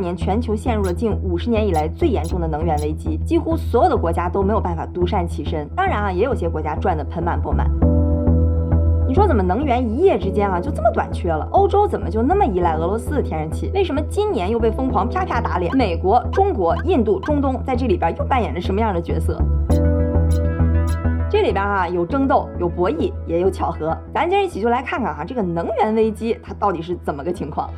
年，全球陷入了近五十年以来最严重的能源危机，几乎所有的国家都没有办法独善其身。当然啊，也有些国家赚得盆满钵满。你说怎么能源一夜之间啊就这么短缺了？欧洲怎么就那么依赖俄罗斯的天然气？为什么今年又被疯狂啪啪打脸？美国、中国、印度、中东在这里边又扮演着什么样的角色？这里边啊有争斗，有博弈，也有巧合。咱今儿一起就来看看哈，这个能源危机它到底是怎么个情况？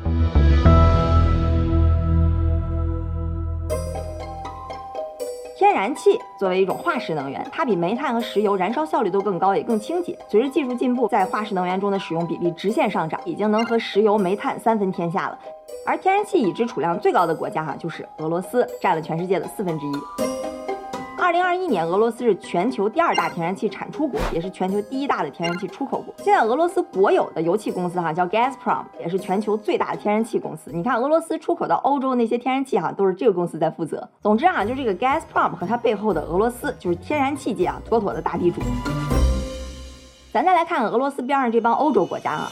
天然气作为一种化石能源，它比煤炭和石油燃烧效率都更高，也更清洁。随着技术进步，在化石能源中的使用比例直线上涨，已经能和石油、煤炭三分天下了。而天然气已知储量最高的国家哈，就是俄罗斯，占了全世界的四分之一。二零二一年，俄罗斯是全球第二大天然气产出国，也是全球第一大的天然气出口国。现在俄罗斯国有的油气公司哈叫 Gazprom，也是全球最大的天然气公司。你看俄罗斯出口到欧洲那些天然气哈，都是这个公司在负责。总之啊，就这个 Gazprom 和它背后的俄罗斯，就是天然气界啊妥妥的大地主。咱再来看看俄罗斯边上这帮欧洲国家啊。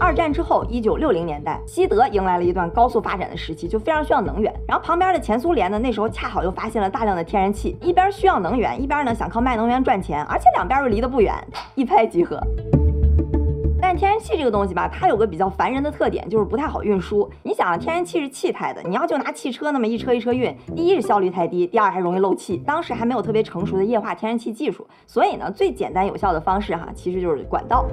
二战之后，一九六零年代，西德迎来了一段高速发展的时期，就非常需要能源。然后旁边的前苏联呢，那时候恰好又发现了大量的天然气，一边需要能源，一边呢想靠卖能源赚钱，而且两边又离得不远，一拍即合。但天然气这个东西吧，它有个比较烦人的特点，就是不太好运输。你想啊，天然气是气态的，你要就拿汽车那么一车一车运，第一是效率太低，第二还容易漏气。当时还没有特别成熟的液化天然气技术，所以呢，最简单有效的方式哈，其实就是管道。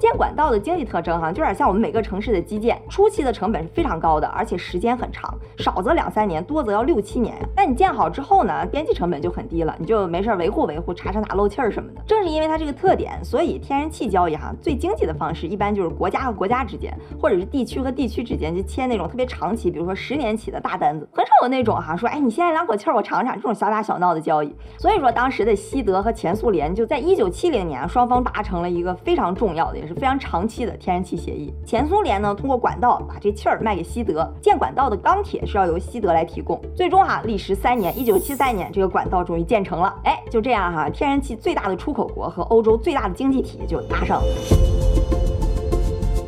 建管道的经济特征哈，就有点像我们每个城市的基建，初期的成本是非常高的，而且时间很长，少则两三年，多则要六七年。但你建好之后呢，边际成本就很低了，你就没事维护维护，查查哪漏气儿什么的。正是因为它这个特点，所以天然气交易哈，最经济的方式一般就是国家和国家之间，或者是地区和地区之间，就签那种特别长期，比如说十年起的大单子，很少有那种哈说，哎，你现在两口气儿我尝尝这种小打小闹的交易。所以说，当时的西德和前苏联就在一九七零年，双方达成了一个非常重要的，也非常长期的。天然气协议，前苏联呢通过管道把这气儿卖给西德，建管道的钢铁是要由西德来提供。最终哈历时三年，一九七三年这个管道终于建成了。哎，就这样哈，天然气最大的出口国和欧洲最大的经济体就搭上了。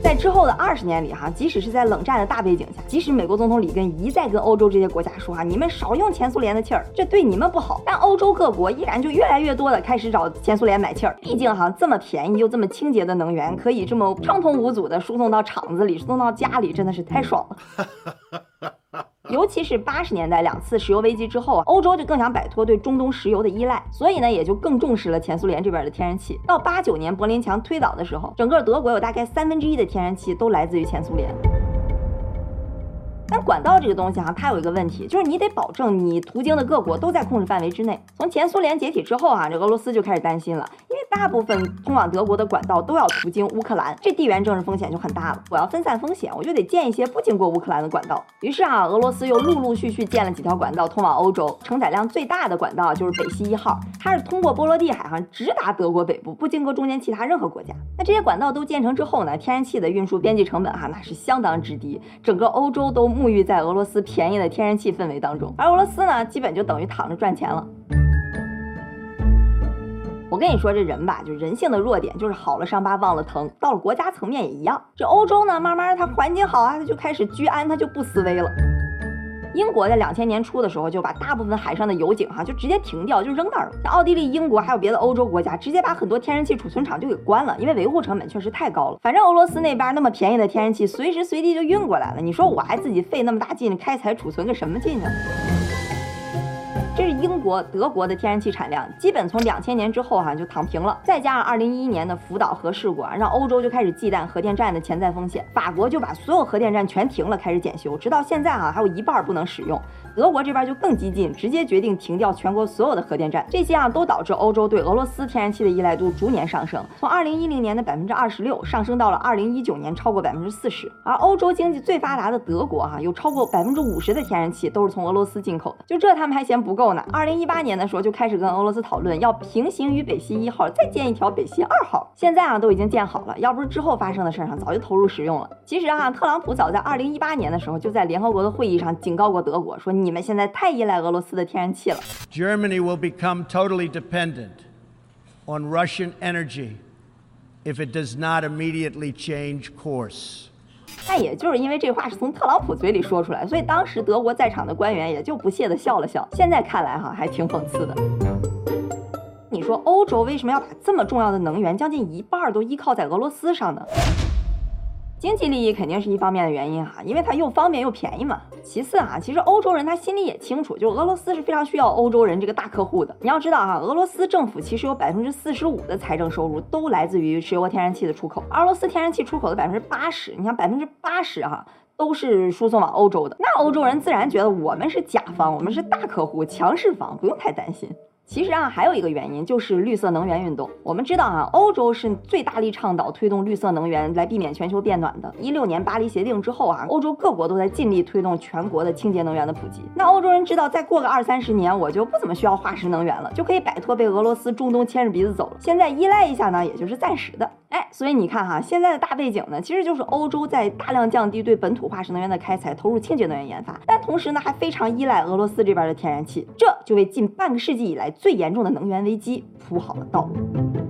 在之后的二十年里，哈，即使是在冷战的大背景下，即使美国总统里根一再跟欧洲这些国家说，啊，你们少用前苏联的气儿，这对你们不好，但欧洲各国依然就越来越多的开始找前苏联买气儿。毕竟，哈，这么便宜又这么清洁的能源，可以这么畅通无阻的输送到厂子里，输送到家里，真的是太爽了。尤其是八十年代两次石油危机之后啊，欧洲就更想摆脱对中东石油的依赖，所以呢，也就更重视了前苏联这边的天然气。到八九年柏林墙推倒的时候，整个德国有大概三分之一的天然气都来自于前苏联。但管道这个东西哈，它有一个问题，就是你得保证你途经的各国都在控制范围之内。从前苏联解体之后啊，这俄罗斯就开始担心了，因为大部分通往德国的管道都要途经乌克兰，这地缘政治风险就很大了。我要分散风险，我就得建一些不经过乌克兰的管道。于是啊，俄罗斯又陆陆续续建了几条管道通往欧洲，承载量最大的管道就是北溪一号，它是通过波罗的海上直达德国北部，不经过中间其他任何国家。那这些管道都建成之后呢，天然气的运输边际成本哈，那是相当之低，整个欧洲都。沐浴在俄罗斯便宜的天然气氛围当中，而俄罗斯呢，基本就等于躺着赚钱了。我跟你说，这人吧，就人性的弱点，就是好了伤疤忘了疼。到了国家层面也一样。这欧洲呢，慢慢它环境好啊，它就开始居安，它就不思危了。英国在两千年初的时候就把大部分海上的油井哈就直接停掉，就扔那儿了。像奥地利、英国还有别的欧洲国家，直接把很多天然气储存厂就给关了，因为维护成本确实太高了。反正俄罗斯那边那么便宜的天然气，随时随地就运过来了。你说我还自己费那么大劲开采储存个什么劲呢？这是英国、德国的天然气产量，基本从两千年之后哈就躺平了。再加上二零一一年的福岛核事故啊，让欧洲就开始忌惮核电站的潜在风险。法国就把所有核电站全停了，开始检修，直到现在哈还有一半不能使用。德国这边就更激进，直接决定停掉全国所有的核电站。这些啊都导致欧洲对俄罗斯天然气的依赖度逐年上升，从二零一零年的百分之二十六上升到了二零一九年超过百分之四十。而欧洲经济最发达的德国哈，有超过百分之五十的天然气都是从俄罗斯进口的。就这他们还嫌不够呢。二零一八年的时候就开始跟俄罗斯讨论要平行于北溪一号再建一条北溪二号。现在啊都已经建好了，要不是之后发生的事儿上早就投入使用了。其实啊，特朗普早在二零一八年的时候就在联合国的会议上警告过德国，说你们现在太依赖俄罗斯的天然气了。Germany will become totally dependent on Russian energy if it does not immediately change course. 但也就是因为这话是从特朗普嘴里说出来，所以当时德国在场的官员也就不屑地笑了笑。现在看来哈，还挺讽刺的。你说欧洲为什么要把这么重要的能源，将近一半都依靠在俄罗斯上呢？经济利益肯定是一方面的原因哈，因为它又方便又便宜嘛。其次啊，其实欧洲人他心里也清楚，就俄罗斯是非常需要欧洲人这个大客户的。你要知道哈，俄罗斯政府其实有百分之四十五的财政收入都来自于石油和天然气的出口，俄罗斯天然气出口的百分之八十，你像百分之八十哈都是输送往欧洲的，那欧洲人自然觉得我们是甲方，我们是大客户、强势方，不用太担心。其实啊，还有一个原因就是绿色能源运动。我们知道啊，欧洲是最大力倡导推动绿色能源来避免全球变暖的。一六年巴黎协定之后啊，欧洲各国都在尽力推动全国的清洁能源的普及。那欧洲人知道，再过个二三十年，我就不怎么需要化石能源了，就可以摆脱被俄罗斯、中东牵着鼻子走了。现在依赖一下呢，也就是暂时的。哎，所以你看哈，现在的大背景呢，其实就是欧洲在大量降低对本土化石能源的开采，投入清洁能源研发，同时呢，还非常依赖俄罗斯这边的天然气，这就为近半个世纪以来最严重的能源危机铺好了道路。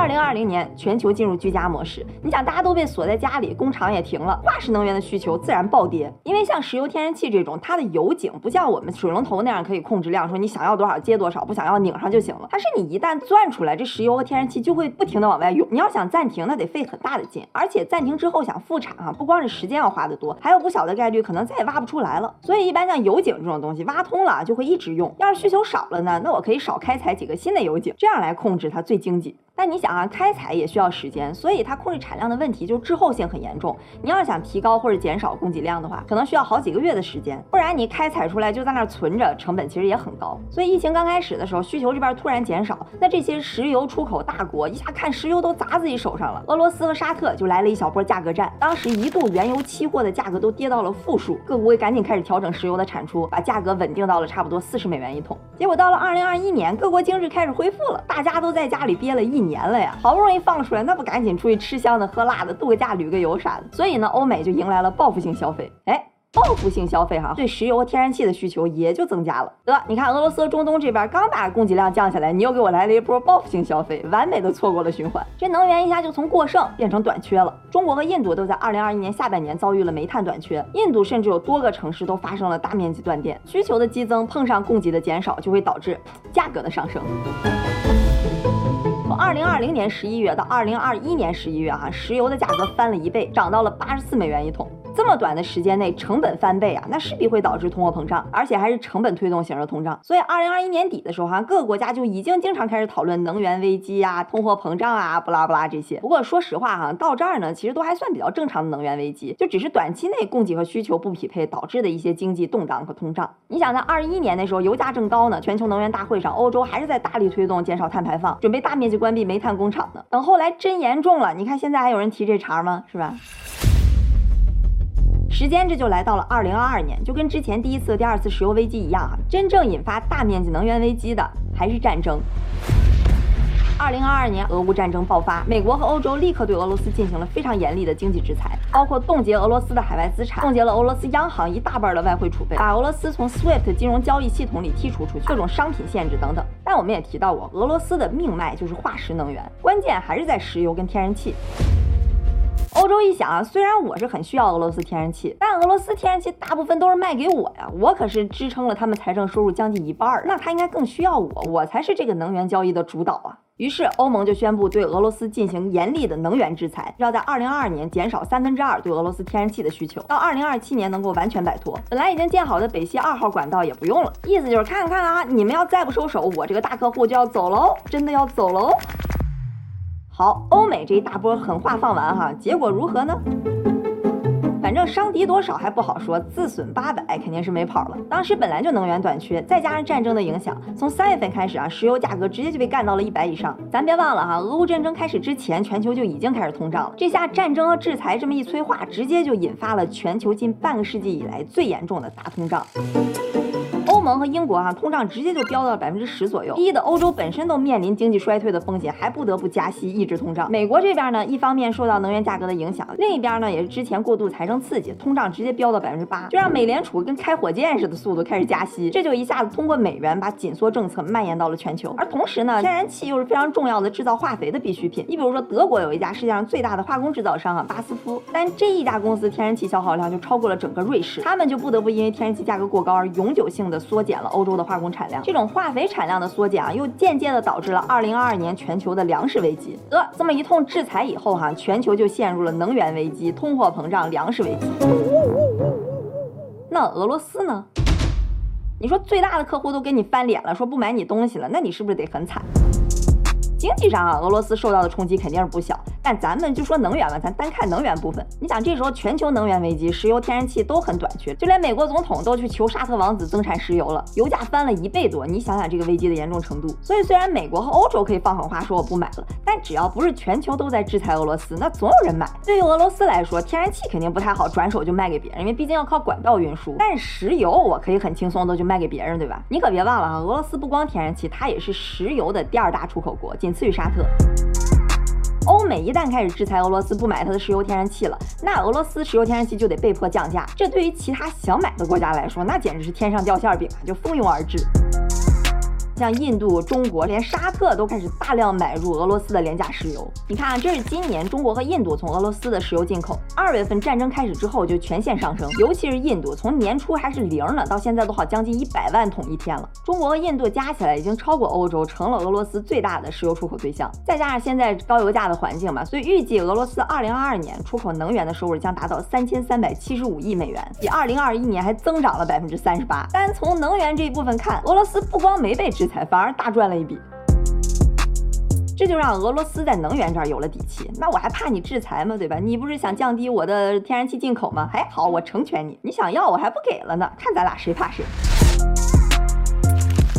二零二零年，全球进入居家模式。你想，大家都被锁在家里，工厂也停了，化石能源的需求自然暴跌。因为像石油、天然气这种，它的油井不像我们水龙头那样可以控制量，说你想要多少接多少，不想要拧上就行了。它是你一旦钻出来，这石油和天然气就会不停的往外涌。你要想暂停，那得费很大的劲，而且暂停之后想复产啊，不光是时间要花得多，还有不小的概率可能再也挖不出来了。所以一般像油井这种东西，挖通了就会一直用。要是需求少了呢，那我可以少开采几个新的油井，这样来控制它最经济。但你想啊，开采也需要时间，所以它控制产量的问题就滞后性很严重。你要是想提高或者减少供给量的话，可能需要好几个月的时间，不然你开采出来就在那儿存着，成本其实也很高。所以疫情刚开始的时候，需求这边突然减少，那这些石油出口大国一下看石油都砸自己手上了，俄罗斯和沙特就来了一小波价格战。当时一度原油期货的价格都跌到了负数，各国也赶紧开始调整石油的产出，把价格稳定到了差不多四十美元一桶。结果到了二零二一年，各国经济开始恢复了，大家都在家里憋了一年。年了呀，好不容易放出来，那不赶紧出去吃香的喝辣的，度个假旅个游啥的。所以呢，欧美就迎来了报复性消费。哎，报复性消费哈，对石油和天然气的需求也就增加了。得，你看俄罗斯、中东这边刚把供给量降下来，你又给我来了一波报复性消费，完美的错过了循环。这能源一下就从过剩变成短缺了。中国和印度都在二零二一年下半年遭遇了煤炭短缺，印度甚至有多个城市都发生了大面积断电。需求的激增碰上供给的减少，就会导致价格的上升。二零二零年十一月到二零二一年十一月，哈，石油的价格翻了一倍，涨到了八十四美元一桶。这么短的时间内，成本翻倍啊，那势必会导致通货膨胀，而且还是成本推动型的通胀。所以二零二一年底的时候，哈，各个国家就已经经常开始讨论能源危机啊、通货膨胀啊、不拉不拉这些。不过说实话，哈，到这儿呢，其实都还算比较正常的能源危机，就只是短期内供给和需求不匹配导致的一些经济动荡和通胀。你想，在二一年那时候，油价正高呢，全球能源大会上，欧洲还是在大力推动减少碳排放，准备大面积关闭煤炭工厂呢。等后来真严重了，你看现在还有人提这茬吗？是吧？时间这就来到了二零二二年，就跟之前第一次、第二次石油危机一样啊，真正引发大面积能源危机的还是战争。二零二二年，俄乌战争爆发，美国和欧洲立刻对俄罗斯进行了非常严厉的经济制裁，包括冻结俄罗斯的海外资产，冻结了俄罗斯央行一大半的外汇储备，把俄罗斯从 SWIFT 金融交易系统里剔除出去，各种商品限制等等。但我们也提到过，俄罗斯的命脉就是化石能源，关键还是在石油跟天然气。欧洲一想啊，虽然我是很需要俄罗斯天然气，但俄罗斯天然气大部分都是卖给我呀，我可是支撑了他们财政收入将近一半儿，那他应该更需要我，我才是这个能源交易的主导啊。于是欧盟就宣布对俄罗斯进行严厉的能源制裁，要在二零二二年减少三分之二对俄罗斯天然气的需求，到二零二七年能够完全摆脱。本来已经建好的北溪二号管道也不用了，意思就是看看啊，你们要再不收手，我这个大客户就要走喽，真的要走喽。好，欧美这一大波狠话放完哈，结果如何呢？反正伤敌多少还不好说，自损八百肯定是没跑了。当时本来就能源短缺，再加上战争的影响，从三月份开始啊，石油价格直接就被干到了一百以上。咱别忘了哈，俄乌战争开始之前，全球就已经开始通胀了。这下战争和制裁这么一催化，直接就引发了全球近半个世纪以来最严重的大通胀。欧盟和英国哈通胀直接就飙到了百分之十左右，逼的欧洲本身都面临经济衰退的风险，还不得不加息抑制通胀。美国这边呢，一方面受到能源价格的影响，另一边呢也是之前过度财政刺激，通胀直接飙到百分之八，就让美联储跟开火箭似的速度开始加息，这就一下子通过美元把紧缩政策蔓延到了全球。而同时呢，天然气又是非常重要的制造化肥的必需品。你比如说德国有一家世界上最大的化工制造商啊，巴斯夫，但这一家公司天然气消耗量就超过了整个瑞士，他们就不得不因为天然气价格过高而永久性的缩减了欧洲的化工产量。这种化肥产量的缩减啊，又间接的导致了2022年全球的粮食危机。得这么一通制裁以后哈，全球就陷入了能源危机、通货膨胀、粮食危机。那俄罗斯呢？你说最大的客户都跟你翻脸了，说不买你东西了，那你是不是得很惨？经济上啊，俄罗斯受到的冲击肯定是不小。但咱们就说能源吧，咱单看能源部分。你想这时候全球能源危机，石油、天然气都很短缺，就连美国总统都去求沙特王子增产石油了，油价翻了一倍多。你想想这个危机的严重程度。所以虽然美国和欧洲可以放狠话说我不买了，但只要不是全球都在制裁俄罗斯，那总有人买。对于俄罗斯来说，天然气肯定不太好转手就卖给别人，因为毕竟要靠管道运输。但石油我可以很轻松的就卖给别人，对吧？你可别忘了啊，俄罗斯不光天然气，它也是石油的第二大出口国，仅仅次于沙特。欧美一旦开始制裁俄罗斯，不买它的石油天然气了，那俄罗斯石油天然气就得被迫降价。这对于其他想买的国家来说，那简直是天上掉馅饼啊，就蜂拥而至。像印度、中国，连沙特都开始大量买入俄罗斯的廉价石油。你看，这是今年中国和印度从俄罗斯的石油进口。二月份战争开始之后就全线上升，尤其是印度，从年初还是零呢，到现在都好将近一百万桶一天了。中国和印度加起来已经超过欧洲，成了俄罗斯最大的石油出口对象。再加上现在高油价的环境嘛，所以预计俄罗斯二零二二年出口能源的收入将达到三千三百七十五亿美元，比二零二一年还增长了百分之三十八。单从能源这一部分看，俄罗斯不光没被制。反而大赚了一笔，这就让俄罗斯在能源这儿有了底气。那我还怕你制裁吗？对吧？你不是想降低我的天然气进口吗？哎，好，我成全你。你想要我还不给了呢？看咱俩谁怕谁。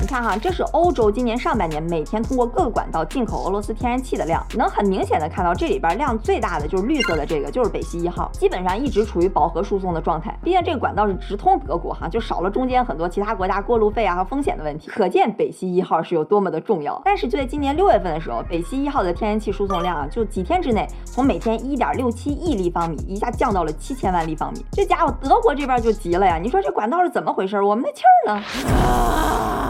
你看哈，这是欧洲今年上半年每天通过各个管道进口俄罗斯天然气的量，能很明显的看到这里边量最大的就是绿色的这个，就是北溪一号，基本上一直处于饱和输送的状态。毕竟这个管道是直通德国哈，就少了中间很多其他国家过路费啊和风险的问题，可见北溪一号是有多么的重要。但是就在今年六月份的时候，北溪一号的天然气输送量啊，就几天之内从每天一点六七亿立方米一下降到了七千万立方米。这家伙德国这边就急了呀，你说这管道是怎么回事？我们的气儿呢？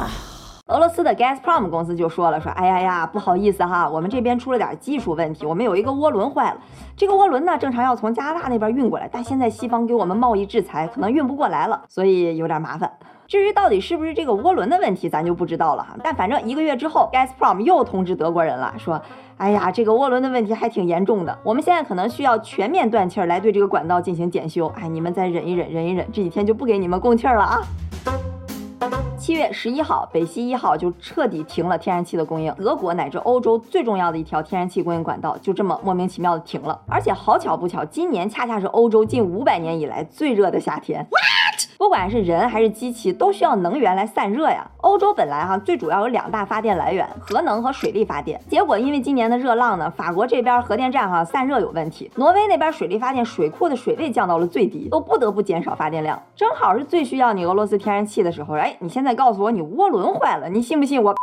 俄罗斯的 Gazprom 公司就说了，说哎呀呀，不好意思哈，我们这边出了点技术问题，我们有一个涡轮坏了。这个涡轮呢，正常要从加拿大那边运过来，但现在西方给我们贸易制裁，可能运不过来了，所以有点麻烦。至于到底是不是这个涡轮的问题，咱就不知道了哈。但反正一个月之后，Gazprom 又通知德国人了，说哎呀，这个涡轮的问题还挺严重的，我们现在可能需要全面断气儿来对这个管道进行检修。哎，你们再忍一忍，忍一忍，这几天就不给你们供气儿了啊。七月十一号，北溪一号就彻底停了天然气的供应，德国乃至欧洲最重要的一条天然气供应管道就这么莫名其妙的停了。而且好巧不巧，今年恰恰是欧洲近五百年以来最热的夏天。不管是人还是机器，都需要能源来散热呀。欧洲本来哈最主要有两大发电来源，核能和水力发电。结果因为今年的热浪呢，法国这边核电站哈散热有问题，挪威那边水力发电水库的水位降到了最低，都不得不减少发电量。正好是最需要你俄罗斯天然气的时候，哎，你现在告诉我你涡轮坏了，你信不信我？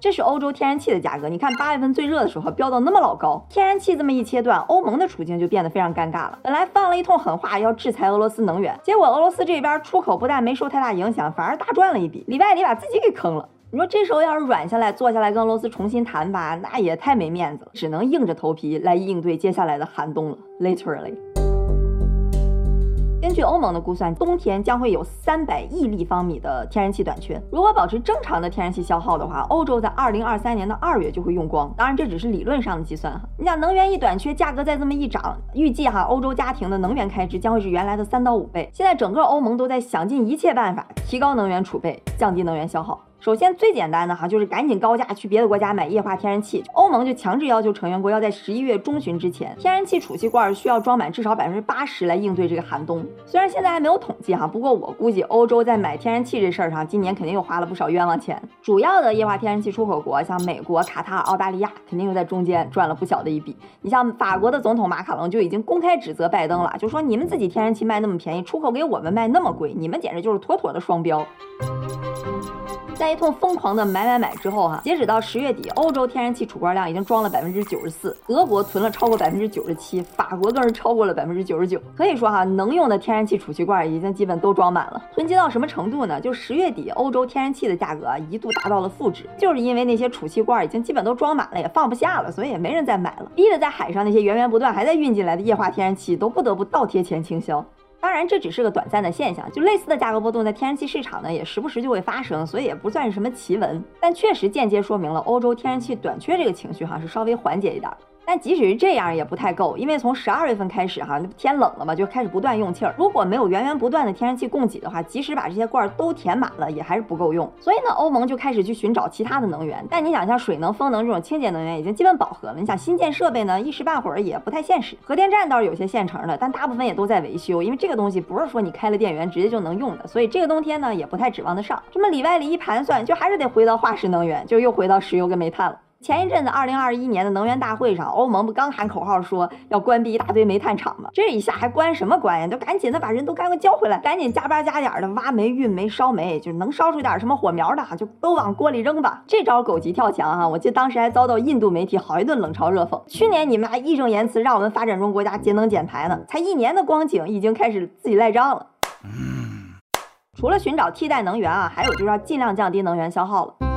这是欧洲天然气的价格，你看八月份最热的时候飙到那么老高，天然气这么一切断，欧盟的处境就变得非常尴尬了。本来放了一通狠话要制裁俄罗斯能源，结果俄罗斯这边出口不但没受太大影响，反而大赚了一笔，里外里把自己给坑了。你说这时候要是软下来，坐下来跟俄罗斯重新谈吧，那也太没面子了，只能硬着头皮来应对接下来的寒冬了，literally。根据欧盟的估算，冬天将会有三百亿立方米的天然气短缺。如果保持正常的天然气消耗的话，欧洲在二零二三年的二月就会用光。当然，这只是理论上的计算哈。你想，能源一短缺，价格再这么一涨，预计哈欧洲家庭的能源开支将会是原来的三到五倍。现在整个欧盟都在想尽一切办法提高能源储备，降低能源消耗。首先最简单的哈，就是赶紧高价去别的国家买液化天然气。欧盟就强制要求成员国要在十一月中旬之前，天然气储气罐需要装满至少百分之八十来应对这个寒冬。虽然现在还没有统计哈，不过我估计欧洲在买天然气这事儿上，今年肯定又花了不少冤枉钱。主要的液化天然气出口国像美国、卡塔尔、澳大利亚，肯定又在中间赚了不小的一笔。你像法国的总统马卡龙就已经公开指责拜登了，就说你们自己天然气卖那么便宜，出口给我们卖那么贵，你们简直就是妥妥的双标。在一通疯狂的买买买之后，哈，截止到十月底，欧洲天然气储罐量已经装了百分之九十四，德国存了超过百分之九十七，法国更是超过了百分之九十九。可以说哈，能用的天然气储气罐已经基本都装满了。囤积到什么程度呢？就十月底，欧洲天然气的价格啊一度达到了负值，就是因为那些储气罐已经基本都装满了，也放不下了，所以也没人再买了，逼得在海上那些源源不断还在运进来的液化天然气都不得不倒贴钱倾销。当然，这只是个短暂的现象，就类似的价格波动在天然气市场呢，也时不时就会发生，所以也不算是什么奇闻，但确实间接说明了欧洲天然气短缺这个情绪哈是稍微缓解一点。但即使是这样也不太够，因为从十二月份开始哈，天冷了嘛，就开始不断用气儿。如果没有源源不断的天然气供给的话，即使把这些罐儿都填满了，也还是不够用。所以呢，欧盟就开始去寻找其他的能源。但你想，像水能、风能这种清洁能源已经基本饱和了。你想新建设备呢，一时半会儿也不太现实。核电站倒是有些现成的，但大部分也都在维修，因为这个东西不是说你开了电源直接就能用的。所以这个冬天呢，也不太指望得上。这么里外里一盘算，就还是得回到化石能源，就又回到石油跟煤炭了。前一阵子，二零二一年的能源大会上，欧盟不刚喊口号说要关闭一大堆煤炭厂吗？这一下还关什么关呀？就赶紧的把人都赶快叫回来，赶紧加班加点的挖煤、运煤、烧煤，就能烧出点什么火苗的，就都往锅里扔吧。这招狗急跳墙哈！我记得当时还遭到印度媒体好一顿冷嘲热讽。去年你们还义正言辞让我们发展中国家节能减排呢，才一年的光景，已经开始自己赖账了。除了寻找替代能源啊，还有就是要尽量降低能源消耗了。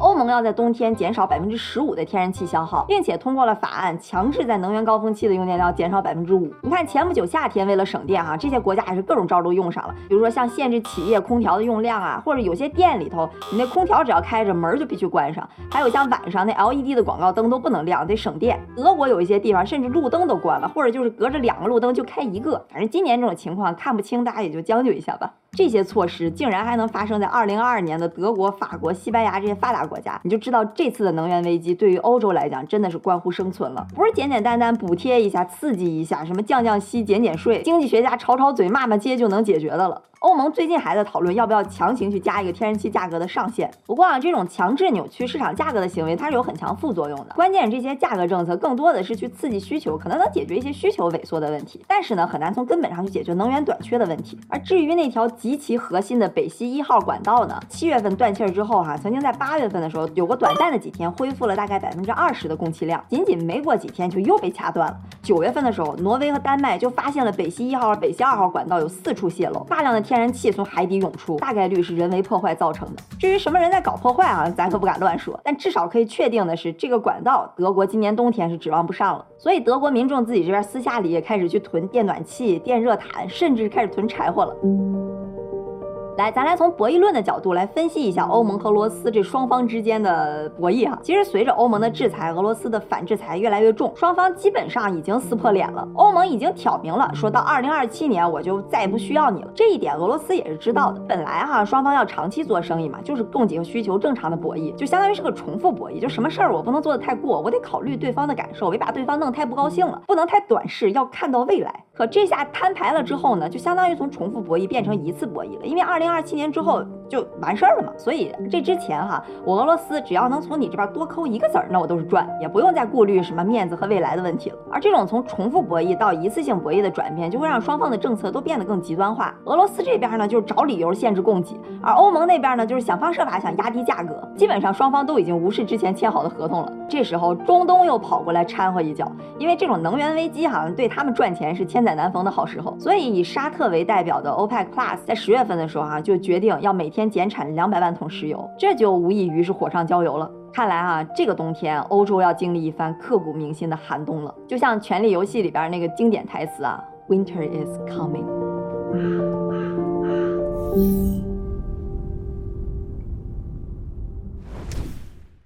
欧盟要在冬天减少百分之十五的天然气消耗，并且通过了法案，强制在能源高峰期的用电量减少百分之五。你看前不久夏天为了省电哈，这些国家也是各种招都用上了，比如说像限制企业空调的用量啊，或者有些店里头你那空调只要开着门就必须关上，还有像晚上那 LED 的广告灯都不能亮，得省电。德国有一些地方甚至路灯都关了，或者就是隔着两个路灯就开一个。反正今年这种情况看不清，大家也就将就一下吧。这些措施竟然还能发生在二零二二年的德国、法国、西班牙这些发达国家，你就知道这次的能源危机对于欧洲来讲真的是关乎生存了，不是简简单单补贴一下、刺激一下，什么降降息、减减税，经济学家吵吵嘴、骂骂街就能解决的了。欧盟最近还在讨论要不要强行去加一个天然气价格的上限。不过啊，这种强制扭曲市场价格的行为，它是有很强副作用的。关键这些价格政策更多的是去刺激需求，可能能解决一些需求萎缩的问题，但是呢，很难从根本上去解决能源短缺的问题。而至于那条极其核心的北溪一号管道呢，七月份断气儿之后哈，曾经在八月份的时候有过短暂的几天恢复了大概百分之二十的供气量，仅仅没过几天就又被掐断了。九月份的时候，挪威和丹麦就发现了北溪一号、北溪二号管道有四处泄漏，大量的天然气从海底涌出，大概率是人为破坏造成的。至于什么人在搞破坏啊，咱可不敢乱说。但至少可以确定的是，这个管道德国今年冬天是指望不上了。所以德国民众自己这边私下里也开始去囤电暖气、电热毯，甚至开始囤柴火了。来，咱来从博弈论的角度来分析一下欧盟和俄罗斯这双方之间的博弈哈。其实随着欧盟的制裁，俄罗斯的反制裁越来越重，双方基本上已经撕破脸了。欧盟已经挑明了，说到二零二七年我就再也不需要你了。这一点俄罗斯也是知道的。本来哈，双方要长期做生意嘛，就是供给和需求正常的博弈，就相当于是个重复博弈。就什么事儿我不能做的太过，我得考虑对方的感受，别把对方弄太不高兴了，不能太短视，要看到未来。可这下摊牌了之后呢，就相当于从重复博弈变成一次博弈了，因为二零二七年之后。就完事儿了嘛，所以这之前哈，我俄罗斯只要能从你这边多抠一个子儿，那我都是赚，也不用再顾虑什么面子和未来的问题了。而这种从重复博弈到一次性博弈的转变，就会让双方的政策都变得更极端化。俄罗斯这边呢，就是找理由限制供给，而欧盟那边呢，就是想方设法想压低价格。基本上双方都已经无视之前签好的合同了。这时候中东又跑过来掺和一脚，因为这种能源危机好像对他们赚钱是千载难逢的好时候，所以以沙特为代表的 OPEC Plus 在十月份的时候啊，就决定要每天减产两百万桶石油，这就无异于是火上浇油了。看来啊，这个冬天欧洲要经历一番刻骨铭心的寒冬了。就像《权力游戏》里边那个经典台词啊，Winter is coming。